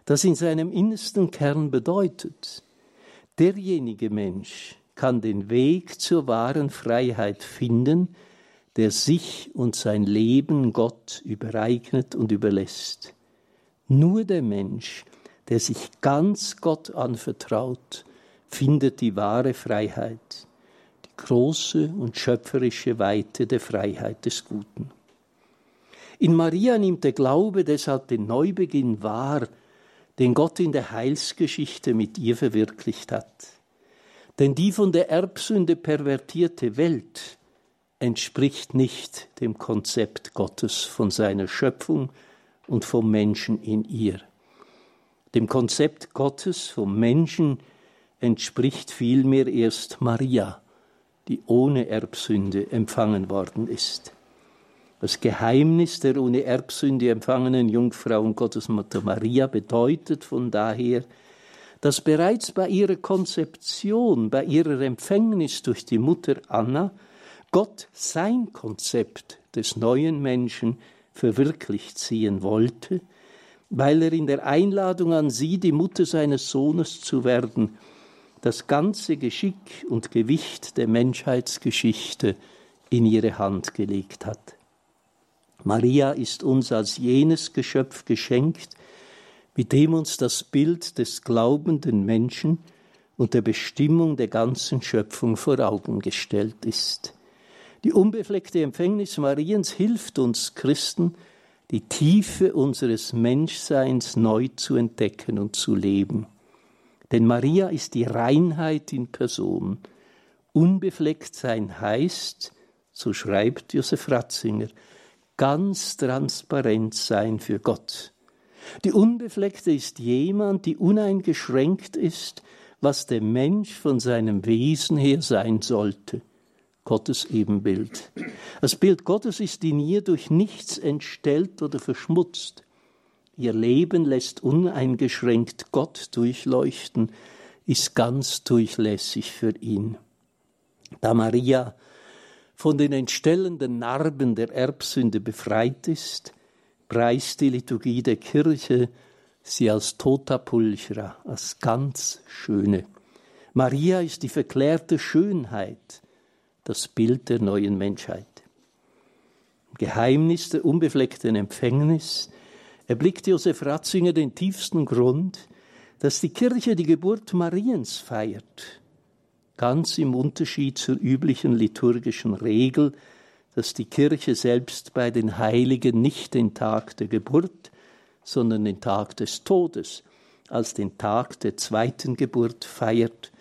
das in seinem innersten Kern bedeutet, Derjenige Mensch kann den Weg zur wahren Freiheit finden, der sich und sein Leben Gott übereignet und überlässt. Nur der Mensch, der sich ganz Gott anvertraut, findet die wahre Freiheit, die große und schöpferische Weite der Freiheit des Guten. In Maria nimmt der Glaube deshalb den Neubeginn wahr, den Gott in der Heilsgeschichte mit ihr verwirklicht hat. Denn die von der Erbsünde pervertierte Welt entspricht nicht dem Konzept Gottes von seiner Schöpfung und vom Menschen in ihr. Dem Konzept Gottes vom Menschen entspricht vielmehr erst Maria, die ohne Erbsünde empfangen worden ist. Das Geheimnis der ohne Erbsünde empfangenen Jungfrau und Gottesmutter Maria bedeutet von daher, dass bereits bei ihrer Konzeption, bei ihrer Empfängnis durch die Mutter Anna, Gott sein Konzept des neuen Menschen verwirklicht sehen wollte, weil er in der Einladung an sie, die Mutter seines Sohnes zu werden, das ganze Geschick und Gewicht der Menschheitsgeschichte in ihre Hand gelegt hat. Maria ist uns als jenes Geschöpf geschenkt, mit dem uns das Bild des glaubenden Menschen und der Bestimmung der ganzen Schöpfung vor Augen gestellt ist. Die unbefleckte Empfängnis Mariens hilft uns Christen, die Tiefe unseres Menschseins neu zu entdecken und zu leben. Denn Maria ist die Reinheit in Person. Unbefleckt sein heißt, so schreibt Josef Ratzinger, ganz transparent sein für Gott. Die Unbefleckte ist jemand, die uneingeschränkt ist, was der Mensch von seinem Wesen her sein sollte. Gottes Ebenbild. Das Bild Gottes ist in ihr durch nichts entstellt oder verschmutzt. Ihr Leben lässt uneingeschränkt Gott durchleuchten, ist ganz durchlässig für ihn. Da Maria von den entstellenden Narben der Erbsünde befreit ist, preist die Liturgie der Kirche sie als tota pulchra, als ganz schöne. Maria ist die verklärte Schönheit, das Bild der neuen Menschheit. Im Geheimnis der unbefleckten Empfängnis. Erblickt Josef Ratzinger den tiefsten Grund, dass die Kirche die Geburt Mariens feiert? Ganz im Unterschied zur üblichen liturgischen Regel, dass die Kirche selbst bei den Heiligen nicht den Tag der Geburt, sondern den Tag des Todes als den Tag der zweiten Geburt feiert,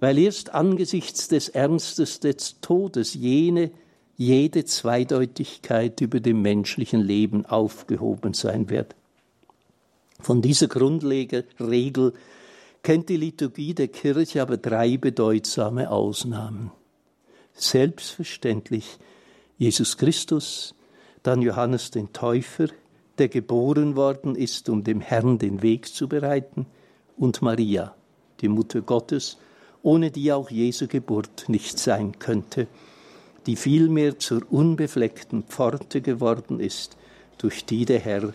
weil erst angesichts des Ernstes des Todes jene jede Zweideutigkeit über dem menschlichen Leben aufgehoben sein wird. Von dieser Grundregel kennt die Liturgie der Kirche aber drei bedeutsame Ausnahmen. Selbstverständlich Jesus Christus, dann Johannes den Täufer, der geboren worden ist, um dem Herrn den Weg zu bereiten, und Maria, die Mutter Gottes, ohne die auch Jesu Geburt nicht sein könnte, die vielmehr zur unbefleckten Pforte geworden ist, durch die der Herr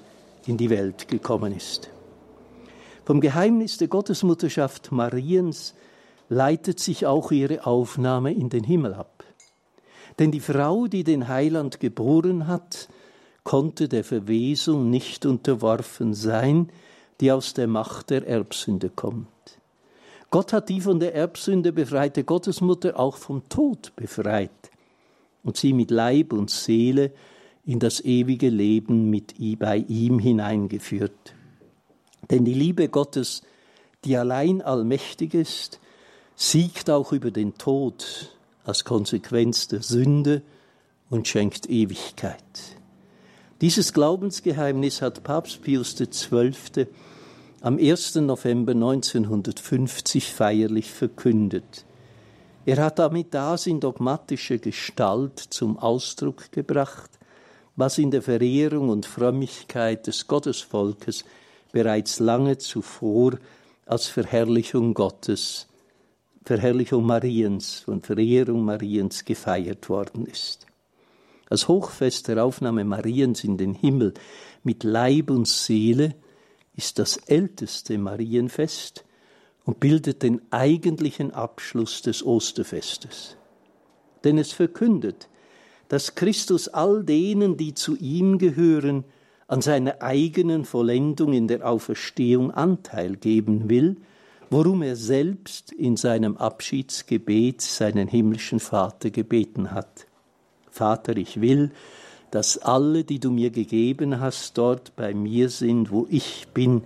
in die Welt gekommen ist. Vom Geheimnis der Gottesmutterschaft Mariens leitet sich auch ihre Aufnahme in den Himmel ab. Denn die Frau, die den Heiland geboren hat, konnte der Verwesung nicht unterworfen sein, die aus der Macht der Erbsünde kommt. Gott hat die von der Erbsünde befreite Gottesmutter auch vom Tod befreit und sie mit Leib und Seele in das ewige Leben mit bei ihm hineingeführt. Denn die Liebe Gottes, die allein allmächtig ist, siegt auch über den Tod als Konsequenz der Sünde und schenkt Ewigkeit. Dieses Glaubensgeheimnis hat Papst Pius XII. Am 1. November 1950 feierlich verkündet. Er hat damit das in dogmatischer Gestalt zum Ausdruck gebracht, was in der Verehrung und Frömmigkeit des Gottesvolkes bereits lange zuvor als Verherrlichung Gottes, Verherrlichung Mariens und Verehrung Mariens gefeiert worden ist. Als Hochfest der Aufnahme Mariens in den Himmel mit Leib und Seele ist das älteste Marienfest und bildet den eigentlichen Abschluss des Osterfestes. Denn es verkündet, dass Christus all denen, die zu ihm gehören, an seiner eigenen Vollendung in der Auferstehung Anteil geben will, worum er selbst in seinem Abschiedsgebet seinen himmlischen Vater gebeten hat. Vater, ich will, dass alle, die du mir gegeben hast, dort bei mir sind, wo ich bin.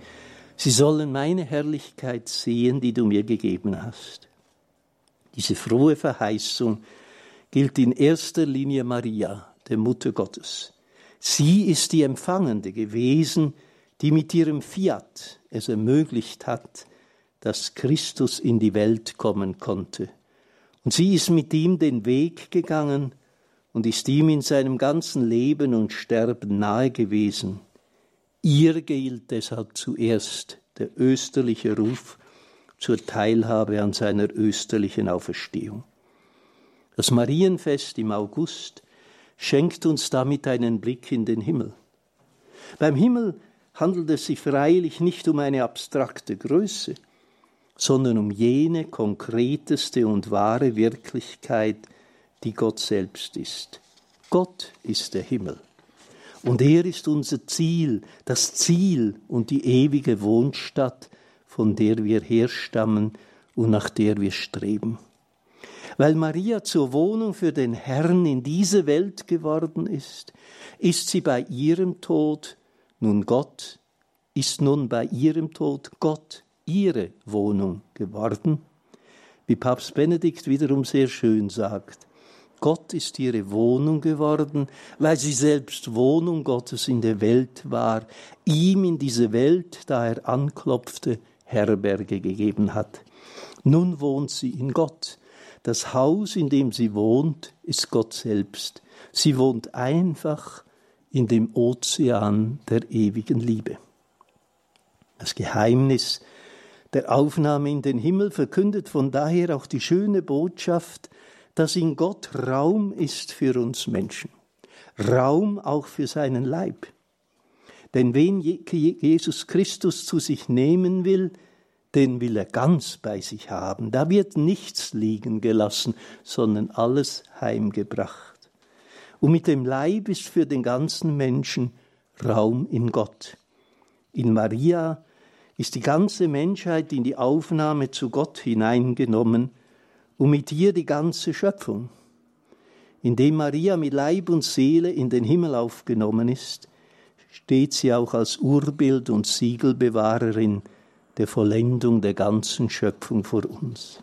Sie sollen meine Herrlichkeit sehen, die du mir gegeben hast. Diese frohe Verheißung gilt in erster Linie Maria, der Mutter Gottes. Sie ist die Empfangende gewesen, die mit ihrem Fiat es ermöglicht hat, dass Christus in die Welt kommen konnte. Und sie ist mit ihm den Weg gegangen, und ist ihm in seinem ganzen Leben und Sterben nahe gewesen. Ihr gilt deshalb zuerst der österliche Ruf zur Teilhabe an seiner österlichen Auferstehung. Das Marienfest im August schenkt uns damit einen Blick in den Himmel. Beim Himmel handelt es sich freilich nicht um eine abstrakte Größe, sondern um jene konkreteste und wahre Wirklichkeit, die Gott selbst ist. Gott ist der Himmel. Und er ist unser Ziel, das Ziel und die ewige Wohnstatt, von der wir herstammen und nach der wir streben. Weil Maria zur Wohnung für den Herrn in diese Welt geworden ist, ist sie bei ihrem Tod nun Gott, ist nun bei ihrem Tod Gott ihre Wohnung geworden, wie Papst Benedikt wiederum sehr schön sagt. Gott ist ihre Wohnung geworden, weil sie selbst Wohnung Gottes in der Welt war, ihm in diese Welt, da er anklopfte, Herberge gegeben hat. Nun wohnt sie in Gott. Das Haus, in dem sie wohnt, ist Gott selbst. Sie wohnt einfach in dem Ozean der ewigen Liebe. Das Geheimnis der Aufnahme in den Himmel verkündet von daher auch die schöne Botschaft, dass in Gott Raum ist für uns Menschen, Raum auch für seinen Leib. Denn wen Jesus Christus zu sich nehmen will, den will er ganz bei sich haben. Da wird nichts liegen gelassen, sondern alles heimgebracht. Und mit dem Leib ist für den ganzen Menschen Raum in Gott. In Maria ist die ganze Menschheit in die Aufnahme zu Gott hineingenommen und mit ihr die ganze Schöpfung. Indem Maria mit Leib und Seele in den Himmel aufgenommen ist, steht sie auch als Urbild und Siegelbewahrerin der Vollendung der ganzen Schöpfung vor uns.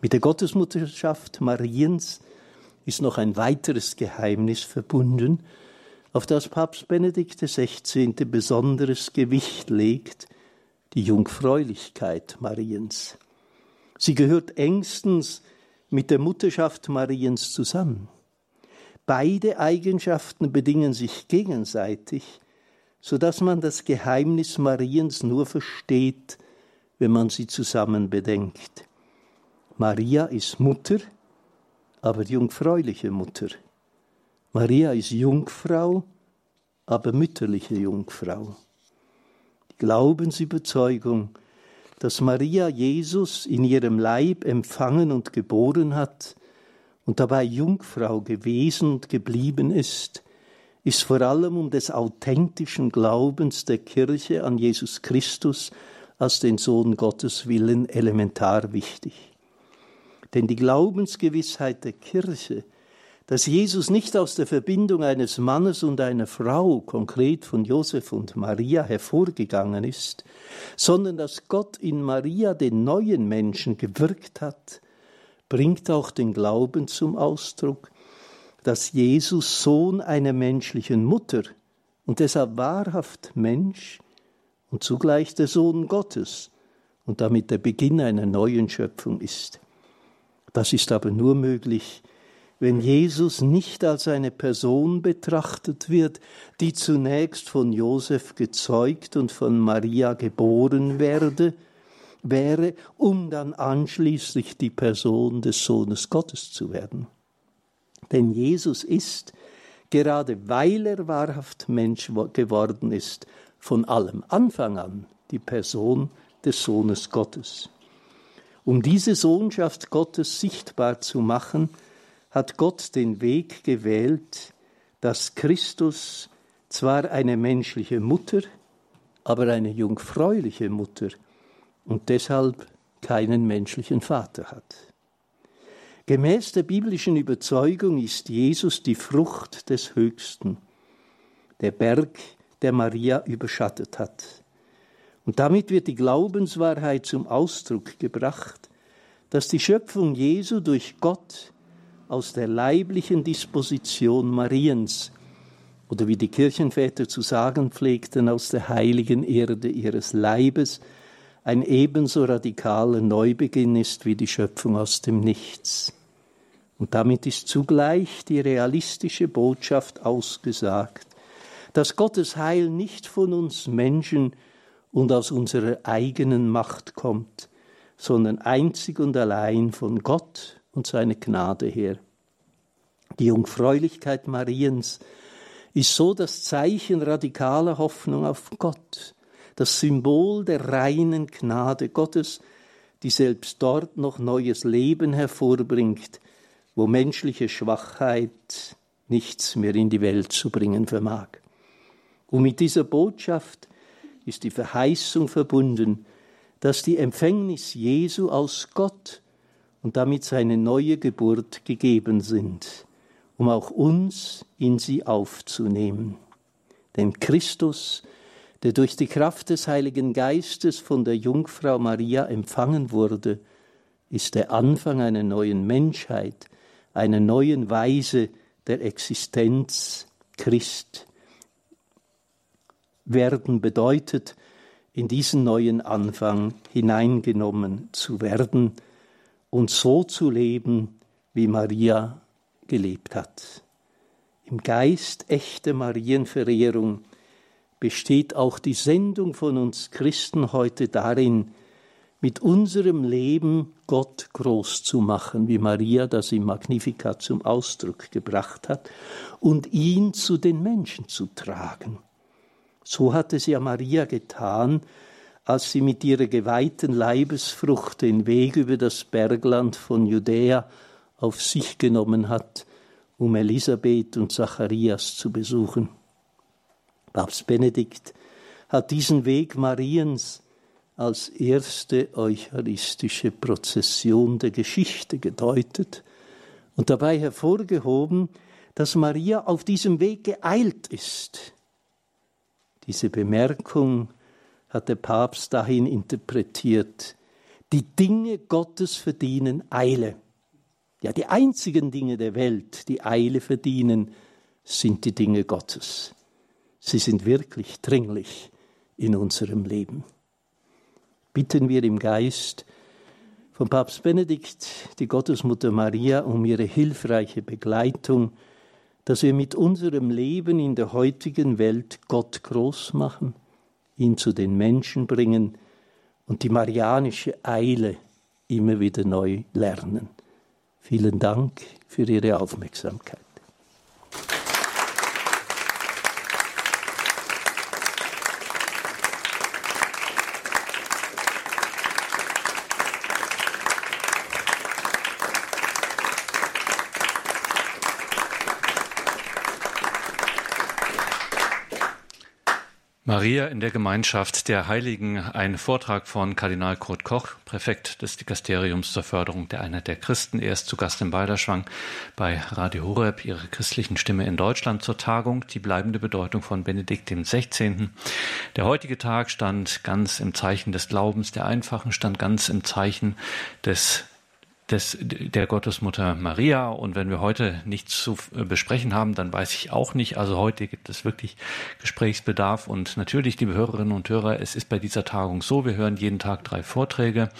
Mit der Gottesmutterschaft Mariens ist noch ein weiteres Geheimnis verbunden, auf das Papst Benedikt XVI. besonderes Gewicht legt, die Jungfräulichkeit Mariens. Sie gehört engstens mit der Mutterschaft Mariens zusammen. Beide Eigenschaften bedingen sich gegenseitig, so dass man das Geheimnis Mariens nur versteht, wenn man sie zusammen bedenkt. Maria ist Mutter, aber jungfräuliche Mutter. Maria ist Jungfrau, aber mütterliche Jungfrau. Die Glaubensüberzeugung, dass Maria Jesus in ihrem Leib empfangen und geboren hat und dabei Jungfrau gewesen und geblieben ist, ist vor allem um des authentischen Glaubens der Kirche an Jesus Christus als den Sohn Gottes willen elementar wichtig. Denn die Glaubensgewissheit der Kirche dass Jesus nicht aus der Verbindung eines Mannes und einer Frau, konkret von Josef und Maria, hervorgegangen ist, sondern dass Gott in Maria den neuen Menschen gewirkt hat, bringt auch den Glauben zum Ausdruck, dass Jesus Sohn einer menschlichen Mutter und deshalb wahrhaft Mensch und zugleich der Sohn Gottes und damit der Beginn einer neuen Schöpfung ist. Das ist aber nur möglich, wenn Jesus nicht als eine Person betrachtet wird, die zunächst von Josef gezeugt und von Maria geboren werde, wäre, um dann anschließend die Person des Sohnes Gottes zu werden. Denn Jesus ist, gerade weil er wahrhaft Mensch geworden ist, von allem Anfang an die Person des Sohnes Gottes. Um diese Sohnschaft Gottes sichtbar zu machen, hat Gott den Weg gewählt, dass Christus zwar eine menschliche Mutter, aber eine jungfräuliche Mutter und deshalb keinen menschlichen Vater hat. Gemäß der biblischen Überzeugung ist Jesus die Frucht des Höchsten, der Berg, der Maria überschattet hat. Und damit wird die Glaubenswahrheit zum Ausdruck gebracht, dass die Schöpfung Jesu durch Gott aus der leiblichen Disposition Mariens oder wie die Kirchenväter zu sagen pflegten, aus der heiligen Erde ihres Leibes ein ebenso radikaler Neubeginn ist wie die Schöpfung aus dem Nichts. Und damit ist zugleich die realistische Botschaft ausgesagt, dass Gottes Heil nicht von uns Menschen und aus unserer eigenen Macht kommt, sondern einzig und allein von Gott und seiner Gnade her. Die Jungfräulichkeit Mariens ist so das Zeichen radikaler Hoffnung auf Gott, das Symbol der reinen Gnade Gottes, die selbst dort noch neues Leben hervorbringt, wo menschliche Schwachheit nichts mehr in die Welt zu bringen vermag. Und mit dieser Botschaft ist die Verheißung verbunden, dass die Empfängnis Jesu aus Gott und damit seine neue Geburt gegeben sind um auch uns in sie aufzunehmen. Denn Christus, der durch die Kraft des Heiligen Geistes von der Jungfrau Maria empfangen wurde, ist der Anfang einer neuen Menschheit, einer neuen Weise der Existenz. Christ werden bedeutet, in diesen neuen Anfang hineingenommen zu werden und so zu leben, wie Maria gelebt hat. Im Geist echter Marienverehrung besteht auch die Sendung von uns Christen heute darin, mit unserem Leben Gott groß zu machen, wie Maria das im Magnificat zum Ausdruck gebracht hat, und ihn zu den Menschen zu tragen. So hat es ja Maria getan, als sie mit ihrer geweihten Leibesfrucht den Weg über das Bergland von Judäa auf sich genommen hat, um Elisabeth und Zacharias zu besuchen. Papst Benedikt hat diesen Weg Mariens als erste eucharistische Prozession der Geschichte gedeutet und dabei hervorgehoben, dass Maria auf diesem Weg geeilt ist. Diese Bemerkung hat der Papst dahin interpretiert, die Dinge Gottes verdienen Eile. Ja, die einzigen Dinge der Welt, die Eile verdienen, sind die Dinge Gottes. Sie sind wirklich dringlich in unserem Leben. Bitten wir im Geist von Papst Benedikt die Gottesmutter Maria um ihre hilfreiche Begleitung, dass wir mit unserem Leben in der heutigen Welt Gott groß machen, ihn zu den Menschen bringen und die marianische Eile immer wieder neu lernen. Vielen Dank für Ihre Aufmerksamkeit. Maria in der Gemeinschaft der Heiligen, ein Vortrag von Kardinal Kurt Koch, Präfekt des Dikasteriums zur Förderung der Einheit der Christen. Er ist zu Gast im Balderschwang bei Radio Horeb, ihre christlichen Stimme in Deutschland zur Tagung, die bleibende Bedeutung von Benedikt XVI. Der heutige Tag stand ganz im Zeichen des Glaubens, der Einfachen stand ganz im Zeichen des des, der Gottesmutter Maria. Und wenn wir heute nichts zu besprechen haben, dann weiß ich auch nicht. Also heute gibt es wirklich Gesprächsbedarf. Und natürlich, liebe Hörerinnen und Hörer, es ist bei dieser Tagung so, wir hören jeden Tag drei Vorträge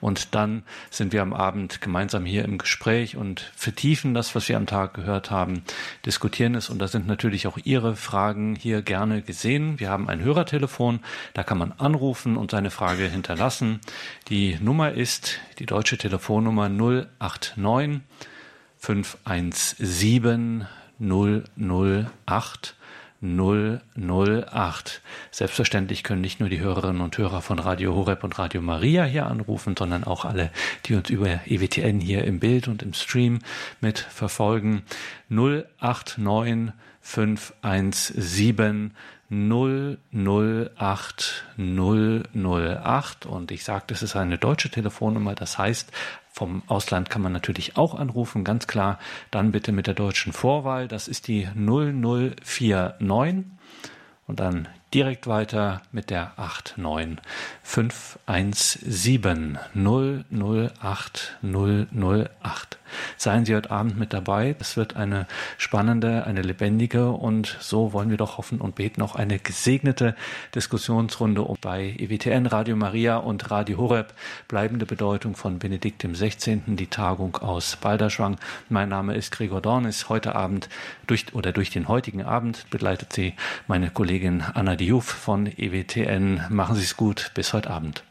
und dann sind wir am Abend gemeinsam hier im Gespräch und vertiefen das, was wir am Tag gehört haben, diskutieren es. Und da sind natürlich auch Ihre Fragen hier gerne gesehen. Wir haben ein Hörertelefon, da kann man anrufen und seine Frage hinterlassen. Die Nummer ist die deutsche Telefonnummer 089 517 008 008. Selbstverständlich können nicht nur die Hörerinnen und Hörer von Radio Horeb und Radio Maria hier anrufen, sondern auch alle, die uns über EWTN hier im Bild und im Stream mit verfolgen. 089 517 008 008 und ich sagte, es ist eine deutsche Telefonnummer, das heißt, vom Ausland kann man natürlich auch anrufen, ganz klar, dann bitte mit der deutschen Vorwahl, das ist die 0049 und dann direkt weiter mit der 89517 008 008. Seien Sie heute Abend mit dabei. Es wird eine spannende, eine lebendige und so wollen wir doch hoffen und beten auch eine gesegnete Diskussionsrunde bei EWTN, Radio Maria und Radio Horeb. Bleibende Bedeutung von Benedikt XVI., die Tagung aus Balderschwang. Mein Name ist Gregor Dornis. Heute Abend durch oder durch den heutigen Abend begleitet Sie meine Kollegin Anna Diouf von EWTN. Machen Sie es gut. Bis heute Abend.